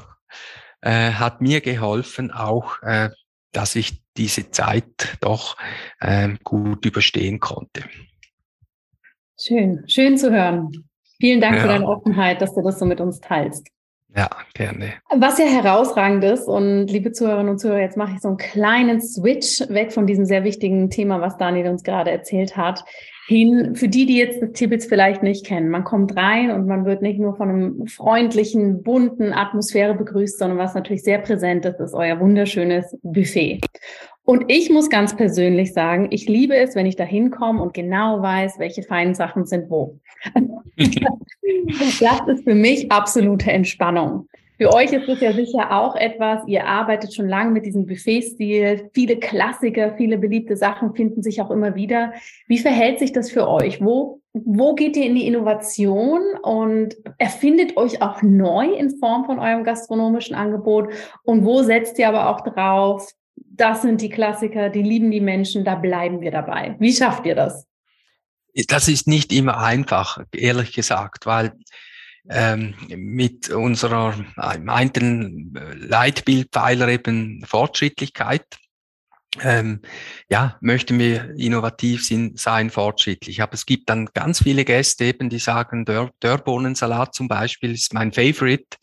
äh, hat mir geholfen, auch, äh, dass ich diese Zeit doch äh, gut überstehen konnte. Schön, schön zu hören. Vielen Dank ja. für deine Offenheit, dass du das so mit uns teilst. Ja, gerne. Was ja herausragend ist, und liebe Zuhörerinnen und Zuhörer, jetzt mache ich so einen kleinen Switch weg von diesem sehr wichtigen Thema, was Daniel uns gerade erzählt hat, hin für die, die jetzt das Tibbets vielleicht nicht kennen. Man kommt rein und man wird nicht nur von einem freundlichen, bunten Atmosphäre begrüßt, sondern was natürlich sehr präsent ist, ist euer wunderschönes Buffet. Und ich muss ganz persönlich sagen, ich liebe es, wenn ich da hinkomme und genau weiß, welche feinen Sachen sind wo. Das ist für mich absolute Entspannung. Für euch ist es ja sicher auch etwas, ihr arbeitet schon lange mit diesem Buffet-Stil. Viele Klassiker, viele beliebte Sachen finden sich auch immer wieder. Wie verhält sich das für euch? Wo, wo geht ihr in die Innovation und erfindet euch auch neu in Form von eurem gastronomischen Angebot? Und wo setzt ihr aber auch drauf, das sind die Klassiker, die lieben die Menschen, da bleiben wir dabei. Wie schafft ihr das? Das ist nicht immer einfach, ehrlich gesagt, weil ähm, mit unserer einen Leitbildpfeiler eben Fortschrittlichkeit. Ähm, ja, möchten wir innovativ sind, sein, fortschrittlich. Aber es gibt dann ganz viele Gäste eben, die sagen, Dör Dörrbohnensalat zum Beispiel ist mein Favorite.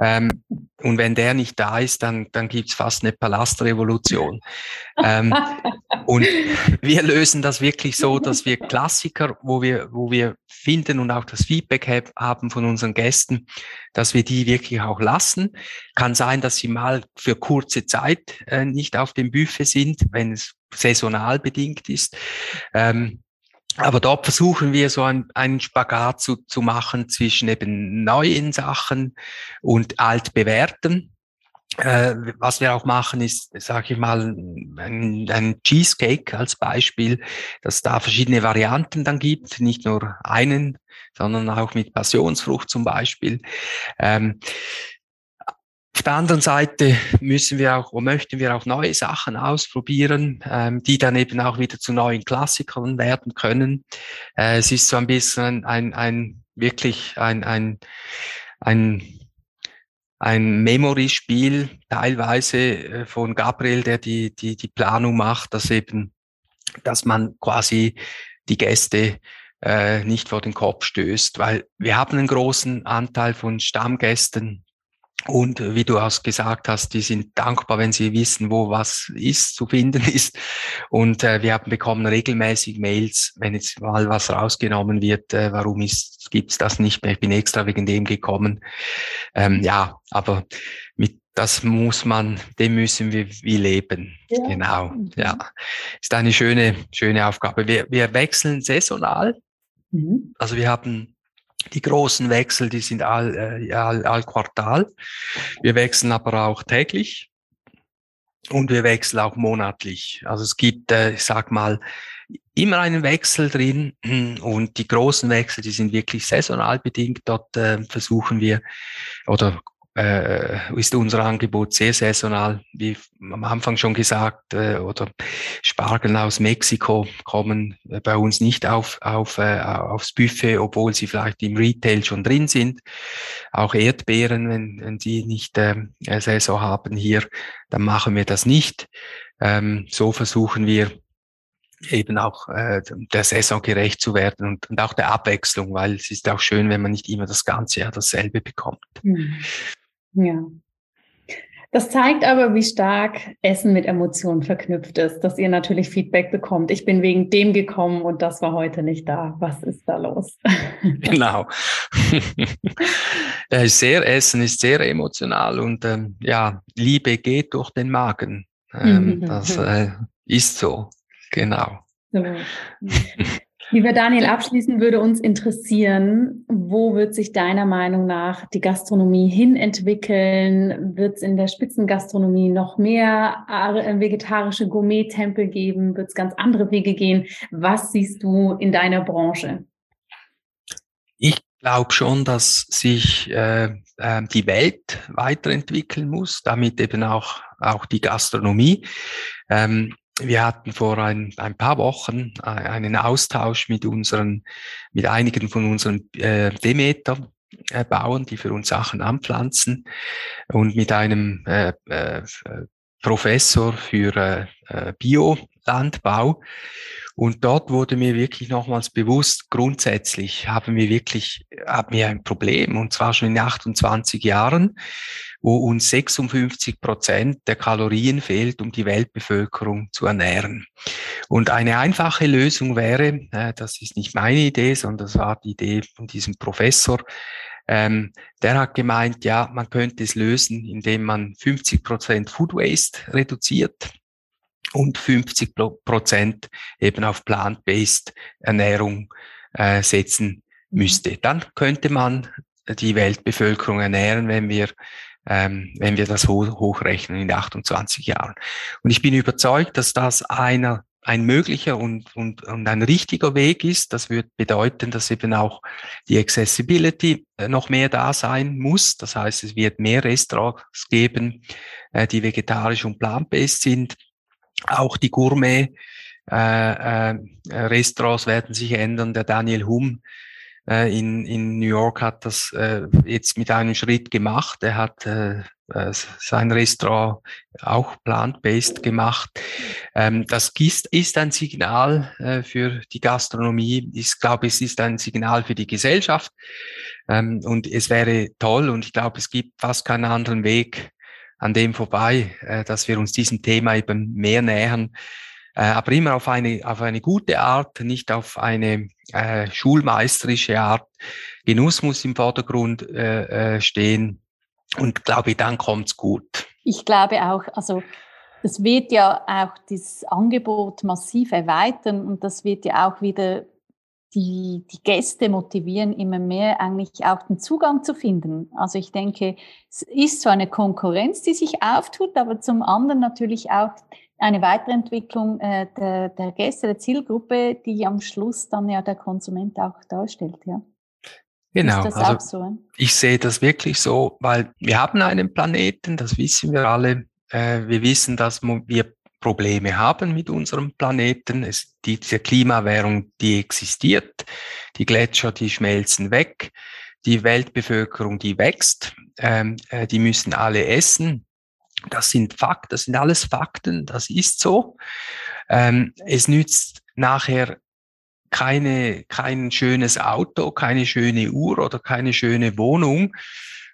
Ähm, und wenn der nicht da ist, dann, dann gibt's fast eine Palastrevolution. ähm, und wir lösen das wirklich so, dass wir Klassiker, wo wir, wo wir finden und auch das Feedback haben von unseren Gästen, dass wir die wirklich auch lassen. Kann sein, dass sie mal für kurze Zeit äh, nicht auf dem Buffet sind, wenn es saisonal bedingt ist. Ähm, aber dort versuchen wir so ein, einen Spagat zu, zu machen zwischen eben neuen Sachen und altbewährten. Äh, was wir auch machen, ist, sage ich mal, ein, ein, Cheesecake als Beispiel, dass da verschiedene Varianten dann gibt, nicht nur einen, sondern auch mit Passionsfrucht zum Beispiel. Ähm, auf der anderen Seite müssen wir auch, möchten wir auch neue Sachen ausprobieren, ähm, die dann eben auch wieder zu neuen Klassikern werden können. Äh, es ist so ein bisschen ein, ein wirklich ein, ein, ein, ein Memory-Spiel, teilweise äh, von Gabriel, der die, die, die Planung macht, dass eben, dass man quasi die Gäste äh, nicht vor den Kopf stößt, weil wir haben einen großen Anteil von Stammgästen, und wie du auch gesagt hast, die sind dankbar, wenn sie wissen, wo was ist, zu finden ist. Und äh, wir haben bekommen regelmäßig Mails, wenn jetzt mal was rausgenommen wird, äh, warum ist, gibt's das nicht mehr? Ich bin extra wegen dem gekommen. Ähm, ja, aber mit das muss man, dem müssen wir wie leben. Ja. Genau. Ja. Ist eine schöne, schöne Aufgabe. Wir, wir wechseln saisonal. Mhm. Also wir haben die großen Wechsel, die sind all, äh, all, all Quartal. Wir wechseln aber auch täglich und wir wechseln auch monatlich. Also es gibt, äh, ich sag mal, immer einen Wechsel drin und die großen Wechsel, die sind wirklich saisonal bedingt. Dort äh, versuchen wir oder äh, ist unser Angebot sehr saisonal, wie am Anfang schon gesagt, äh, oder Spargel aus Mexiko kommen äh, bei uns nicht auf, auf, äh, aufs Buffet, obwohl sie vielleicht im Retail schon drin sind. Auch Erdbeeren, wenn, wenn sie nicht äh, Saison haben hier, dann machen wir das nicht. Ähm, so versuchen wir eben auch äh, der Saison gerecht zu werden und, und auch der Abwechslung, weil es ist auch schön, wenn man nicht immer das ganze Jahr dasselbe bekommt. Mhm. Ja. Das zeigt aber, wie stark Essen mit Emotionen verknüpft ist, dass ihr natürlich Feedback bekommt. Ich bin wegen dem gekommen und das war heute nicht da. Was ist da los? Genau. sehr Essen ist sehr emotional und ähm, ja, Liebe geht durch den Magen. Ähm, mhm. das äh, ist so. Genau. So. Lieber Daniel, abschließend würde uns interessieren, wo wird sich deiner Meinung nach die Gastronomie hin entwickeln? Wird es in der Spitzengastronomie noch mehr äh, vegetarische Gourmet-Tempel geben? Wird es ganz andere Wege gehen? Was siehst du in deiner Branche? Ich glaube schon, dass sich äh, äh, die Welt weiterentwickeln muss, damit eben auch, auch die Gastronomie. Ähm, wir hatten vor ein, ein paar Wochen äh, einen Austausch mit unseren, mit einigen von unseren äh, Demeter. Bauern, die für uns Sachen anpflanzen und mit einem äh, äh, Professor für äh, äh Biolandbau. Und dort wurde mir wirklich nochmals bewusst, grundsätzlich haben wir wirklich, haben wir ein Problem, und zwar schon in 28 Jahren wo uns 56 Prozent der Kalorien fehlt, um die Weltbevölkerung zu ernähren. Und eine einfache Lösung wäre, äh, das ist nicht meine Idee, sondern das war die Idee von diesem Professor, ähm, der hat gemeint, ja, man könnte es lösen, indem man 50 Prozent Food Waste reduziert und 50 Prozent eben auf plant-based Ernährung äh, setzen müsste. Dann könnte man die Weltbevölkerung ernähren, wenn wir ähm, wenn wir das hoch, hochrechnen in 28 Jahren. Und ich bin überzeugt, dass das einer ein möglicher und, und, und ein richtiger Weg ist. Das wird bedeuten, dass eben auch die Accessibility äh, noch mehr da sein muss. Das heißt, es wird mehr Restaurants geben, äh, die vegetarisch und plant-based sind. Auch die Gourmet äh, äh, werden sich ändern. Der Daniel Hum äh, in, in New York hat das äh, jetzt mit einem Schritt gemacht. Er hat äh, sein Restaurant auch plant-based gemacht. Ähm, das ist, ist ein Signal äh, für die Gastronomie. Ich glaube, es ist ein Signal für die Gesellschaft. Ähm, und es wäre toll und ich glaube, es gibt fast keinen anderen Weg an dem vorbei, äh, dass wir uns diesem Thema eben mehr nähern äh, aber immer auf eine, auf eine gute Art, nicht auf eine äh, schulmeisterische Art. Genuss muss im Vordergrund äh, äh, stehen und glaube, dann kommt's gut. Ich glaube auch, also das wird ja auch das Angebot massiv erweitern und das wird ja auch wieder die, die Gäste motivieren, immer mehr eigentlich auch den Zugang zu finden. Also ich denke, es ist so eine Konkurrenz, die sich auftut, aber zum anderen natürlich auch eine Weiterentwicklung äh, der, der Gäste, der Zielgruppe, die am Schluss dann ja der Konsument auch darstellt, ja. Genau, also so? ich sehe das wirklich so, weil wir haben einen Planeten, das wissen wir alle. Äh, wir wissen, dass wir Probleme haben mit unserem Planeten. Es, diese Klimawährung, die existiert. Die Gletscher, die schmelzen weg. Die Weltbevölkerung, die wächst. Ähm, äh, die müssen alle essen. Das sind Fakten, das sind alles Fakten, das ist so. Ähm, es nützt nachher keine, kein schönes Auto, keine schöne Uhr oder keine schöne Wohnung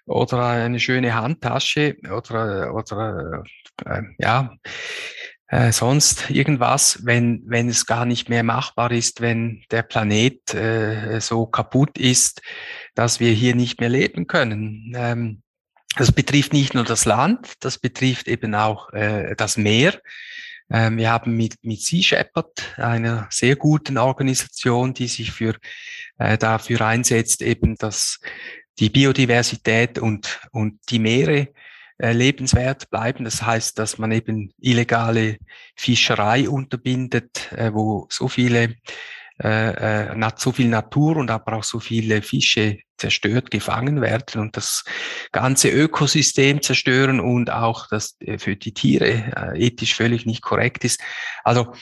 oder eine schöne Handtasche oder, oder äh, ja, äh, sonst irgendwas, wenn, wenn es gar nicht mehr machbar ist, wenn der Planet äh, so kaputt ist, dass wir hier nicht mehr leben können. Ähm, das betrifft nicht nur das Land, das betrifft eben auch äh, das Meer. Ähm, wir haben mit, mit Sea Shepherd, einer sehr guten Organisation, die sich für, äh, dafür einsetzt, eben, dass die Biodiversität und, und die Meere äh, lebenswert bleiben. Das heißt, dass man eben illegale Fischerei unterbindet, äh, wo so viele äh, äh, so viel Natur und aber auch so viele Fische zerstört, gefangen werden und das ganze Ökosystem zerstören und auch das äh, für die Tiere äh, ethisch völlig nicht korrekt ist. Also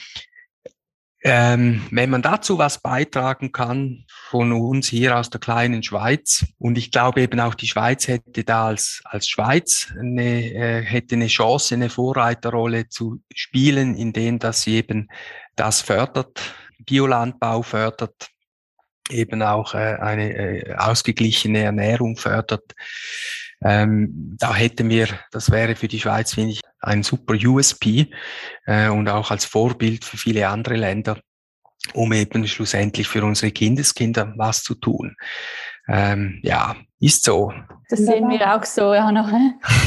ähm, wenn man dazu was beitragen kann von uns hier aus der kleinen Schweiz und ich glaube eben auch die Schweiz hätte da als als Schweiz eine äh, hätte eine Chance eine Vorreiterrolle zu spielen, indem dass sie eben das fördert Biolandbau fördert, eben auch äh, eine äh, ausgeglichene Ernährung fördert. Ähm, da hätten wir, das wäre für die Schweiz, finde ich, ein super USP äh, und auch als Vorbild für viele andere Länder, um eben schlussendlich für unsere Kindeskinder was zu tun. Ähm, ja, ist so. Das sehen wir auch so, ja noch.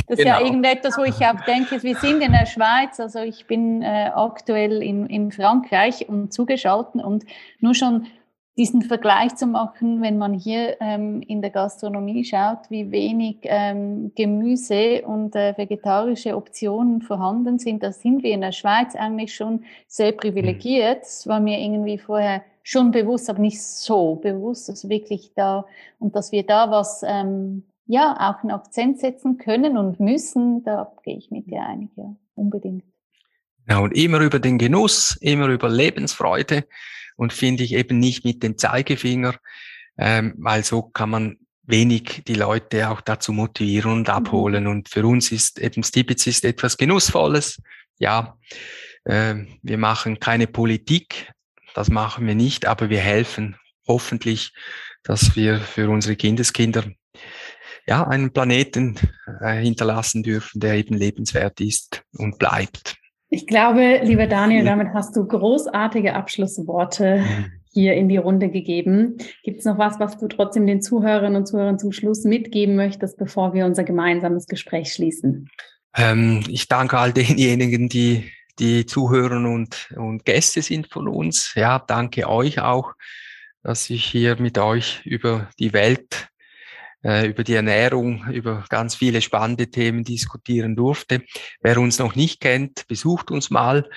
Das ist genau. ja irgendetwas, wo ich auch denke, wir sind in der Schweiz, also ich bin äh, aktuell in, in Frankreich und zugeschaltet und nur schon diesen Vergleich zu machen, wenn man hier ähm, in der Gastronomie schaut, wie wenig ähm, Gemüse und äh, vegetarische Optionen vorhanden sind, da sind wir in der Schweiz eigentlich schon sehr privilegiert. Mhm. Das war mir irgendwie vorher schon bewusst, aber nicht so bewusst, dass wirklich da und dass wir da was ähm, ja auch einen Akzent setzen können und müssen, da gehe ich mit dir einig, ja, unbedingt. Ja, und immer über den Genuss, immer über Lebensfreude und finde ich eben nicht mit dem Zeigefinger, ähm, weil so kann man wenig die Leute auch dazu motivieren und mhm. abholen. Und für uns ist eben Stibitz ist etwas Genussvolles. Ja, äh, wir machen keine Politik, das machen wir nicht, aber wir helfen hoffentlich, dass wir für unsere Kindeskinder ja, einen Planeten äh, hinterlassen dürfen, der eben lebenswert ist und bleibt. Ich glaube, lieber Daniel, damit hast du großartige Abschlussworte hier in die Runde gegeben. Gibt es noch was, was du trotzdem den Zuhörerinnen und Zuhörern zum Schluss mitgeben möchtest, bevor wir unser gemeinsames Gespräch schließen? Ähm, ich danke all denjenigen, die die Zuhörer und, und Gäste sind von uns. Ja, danke euch auch, dass ich hier mit euch über die Welt, äh, über die Ernährung, über ganz viele spannende Themen diskutieren durfte. Wer uns noch nicht kennt, besucht uns mal.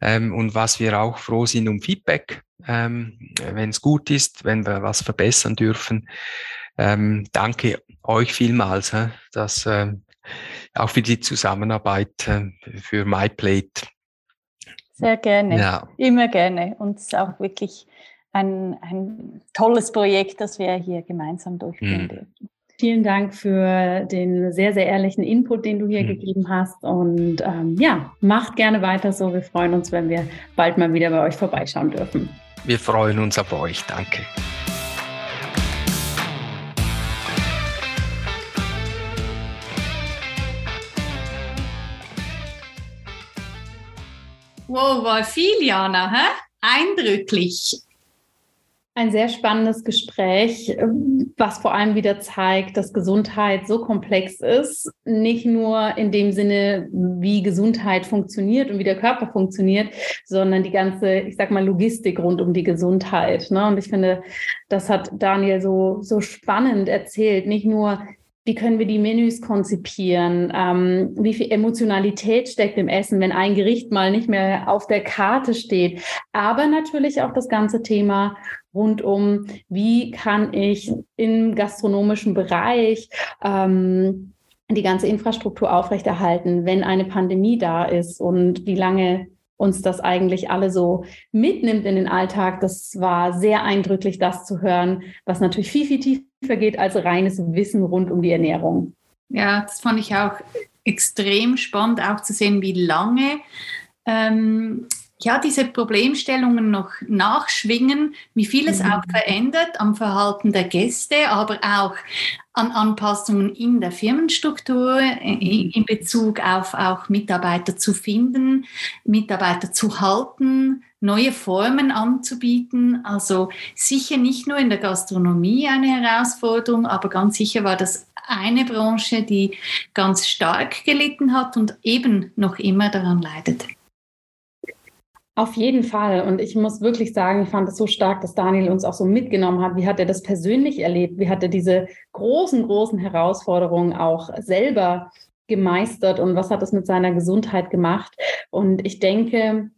Ähm, und was wir auch froh sind um Feedback, ähm, wenn es gut ist, wenn wir was verbessern dürfen. Ähm, danke euch vielmals, äh, dass äh, auch für die Zusammenarbeit äh, für MyPlate. Sehr gerne, ja. immer gerne. Und es ist auch wirklich ein, ein tolles Projekt, das wir hier gemeinsam durchführen hm. dürfen. Vielen Dank für den sehr, sehr ehrlichen Input, den du hier mhm. gegeben hast. Und ähm, ja, macht gerne weiter so. Wir freuen uns, wenn wir bald mal wieder bei euch vorbeischauen dürfen. Wir freuen uns auf euch. Danke. Wow, war viel, Jana, hä? Eindrücklich. Ein sehr spannendes Gespräch, was vor allem wieder zeigt, dass Gesundheit so komplex ist. Nicht nur in dem Sinne, wie Gesundheit funktioniert und wie der Körper funktioniert, sondern die ganze, ich sag mal, Logistik rund um die Gesundheit. Ne? Und ich finde, das hat Daniel so, so spannend erzählt. Nicht nur, wie können wir die Menüs konzipieren, ähm, wie viel Emotionalität steckt im Essen, wenn ein Gericht mal nicht mehr auf der Karte steht, aber natürlich auch das ganze Thema rund um, wie kann ich im gastronomischen Bereich ähm, die ganze Infrastruktur aufrechterhalten, wenn eine Pandemie da ist und wie lange uns das eigentlich alle so mitnimmt in den Alltag. Das war sehr eindrücklich, das zu hören, was natürlich viel, viel tiefer geht als reines Wissen rund um die Ernährung. Ja, das fand ich auch extrem spannend, auch zu sehen, wie lange ähm, ja, diese Problemstellungen noch nachschwingen, wie viel es mhm. auch verändert am Verhalten der Gäste, aber auch an Anpassungen in der Firmenstruktur äh, in Bezug auf auch Mitarbeiter zu finden, Mitarbeiter zu halten, neue Formen anzubieten. Also sicher nicht nur in der Gastronomie eine Herausforderung, aber ganz sicher war das eine Branche, die ganz stark gelitten hat und eben noch immer daran leidet. Auf jeden Fall. Und ich muss wirklich sagen, ich fand es so stark, dass Daniel uns auch so mitgenommen hat. Wie hat er das persönlich erlebt? Wie hat er diese großen, großen Herausforderungen auch selber gemeistert? Und was hat es mit seiner Gesundheit gemacht? Und ich denke,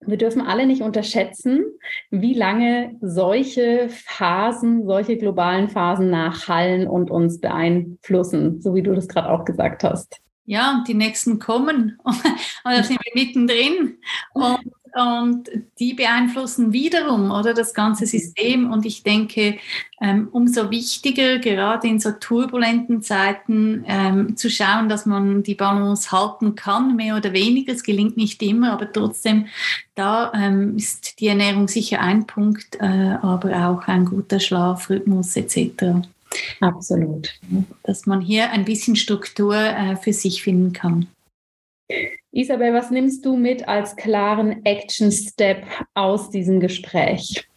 wir dürfen alle nicht unterschätzen, wie lange solche Phasen, solche globalen Phasen nachhallen und uns beeinflussen, so wie du das gerade auch gesagt hast. Ja, und die nächsten kommen. Und da sind wir mittendrin. Und und die beeinflussen wiederum oder das ganze System. Und ich denke, ähm, umso wichtiger, gerade in so turbulenten Zeiten, ähm, zu schauen, dass man die Balance halten kann, mehr oder weniger. Es gelingt nicht immer, aber trotzdem, da ähm, ist die Ernährung sicher ein Punkt, äh, aber auch ein guter Schlafrhythmus etc. Absolut. Dass man hier ein bisschen Struktur äh, für sich finden kann. Isabel, was nimmst du mit als klaren Action-Step aus diesem Gespräch?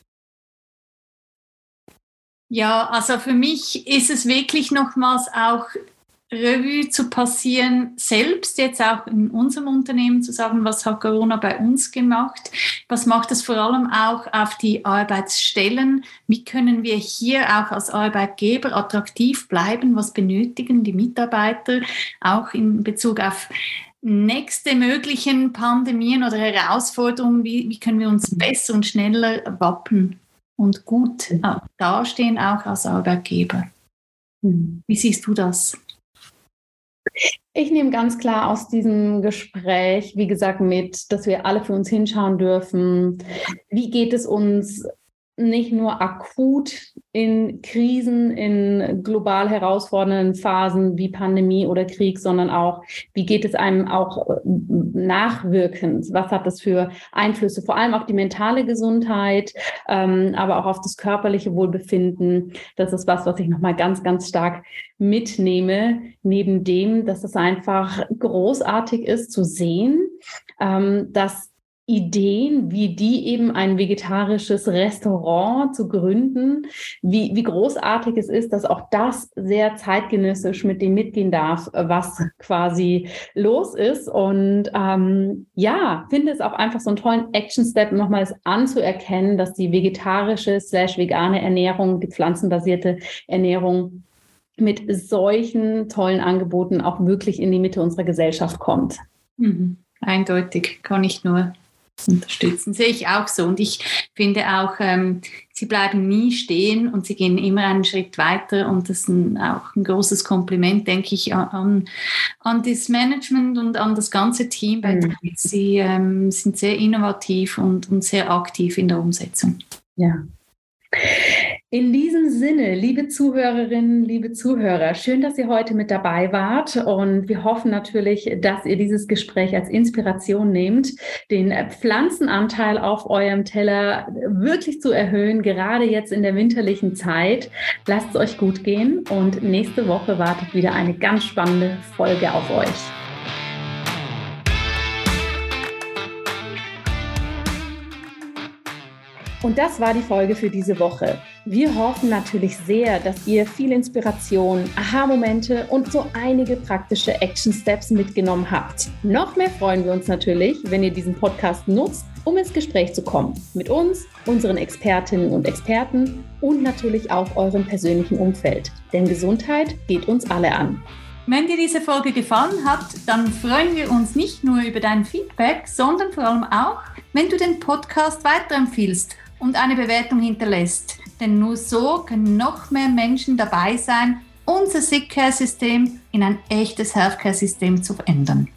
Ja, also für mich ist es wirklich nochmals auch Revue zu passieren, selbst jetzt auch in unserem Unternehmen zu sagen, was hat Corona bei uns gemacht, was macht es vor allem auch auf die Arbeitsstellen, wie können wir hier auch als Arbeitgeber attraktiv bleiben, was benötigen die Mitarbeiter, auch in Bezug auf nächste möglichen Pandemien oder Herausforderungen, wie, wie können wir uns besser und schneller wappen und gut äh, dastehen, auch als Arbeitgeber. Hm. Wie siehst du das? Ich nehme ganz klar aus diesem Gespräch, wie gesagt, mit, dass wir alle für uns hinschauen dürfen. Wie geht es uns nicht nur akut in Krisen, in global herausfordernden Phasen wie Pandemie oder Krieg, sondern auch, wie geht es einem auch äh, nachwirkend? Was hat das für Einflüsse? Vor allem auf die mentale Gesundheit, ähm, aber auch auf das körperliche Wohlbefinden. Das ist was, was ich nochmal ganz, ganz stark mitnehme, neben dem, dass es einfach großartig ist zu sehen, ähm, dass Ideen, wie die eben ein vegetarisches Restaurant zu gründen, wie, wie großartig es ist, dass auch das sehr zeitgenössisch mit dem mitgehen darf, was quasi los ist. Und ähm, ja, finde es auch einfach so einen tollen Action-Step, nochmals anzuerkennen, dass die vegetarische slash vegane Ernährung, die pflanzenbasierte Ernährung mit solchen tollen Angeboten auch wirklich in die Mitte unserer Gesellschaft kommt. Mhm. Eindeutig, kann ich nur unterstützen. Sehe ich auch so. Und ich finde auch, ähm, sie bleiben nie stehen und sie gehen immer einen Schritt weiter. Und das ist ein, auch ein großes Kompliment, denke ich, an, an das Management und an das ganze Team. Mhm. Sie ähm, sind sehr innovativ und, und sehr aktiv in der Umsetzung. Ja. In diesem Sinne, liebe Zuhörerinnen, liebe Zuhörer, schön, dass ihr heute mit dabei wart und wir hoffen natürlich, dass ihr dieses Gespräch als Inspiration nehmt, den Pflanzenanteil auf eurem Teller wirklich zu erhöhen, gerade jetzt in der winterlichen Zeit. Lasst es euch gut gehen und nächste Woche wartet wieder eine ganz spannende Folge auf euch. Und das war die Folge für diese Woche. Wir hoffen natürlich sehr, dass ihr viel Inspiration, Aha-Momente und so einige praktische Action-Steps mitgenommen habt. Noch mehr freuen wir uns natürlich, wenn ihr diesen Podcast nutzt, um ins Gespräch zu kommen. Mit uns, unseren Expertinnen und Experten und natürlich auch eurem persönlichen Umfeld. Denn Gesundheit geht uns alle an. Wenn dir diese Folge gefallen hat, dann freuen wir uns nicht nur über dein Feedback, sondern vor allem auch, wenn du den Podcast weiterempfiehlst und eine Bewertung hinterlässt. Denn nur so können noch mehr Menschen dabei sein, unser Sick Care System in ein echtes Healthcare System zu verändern.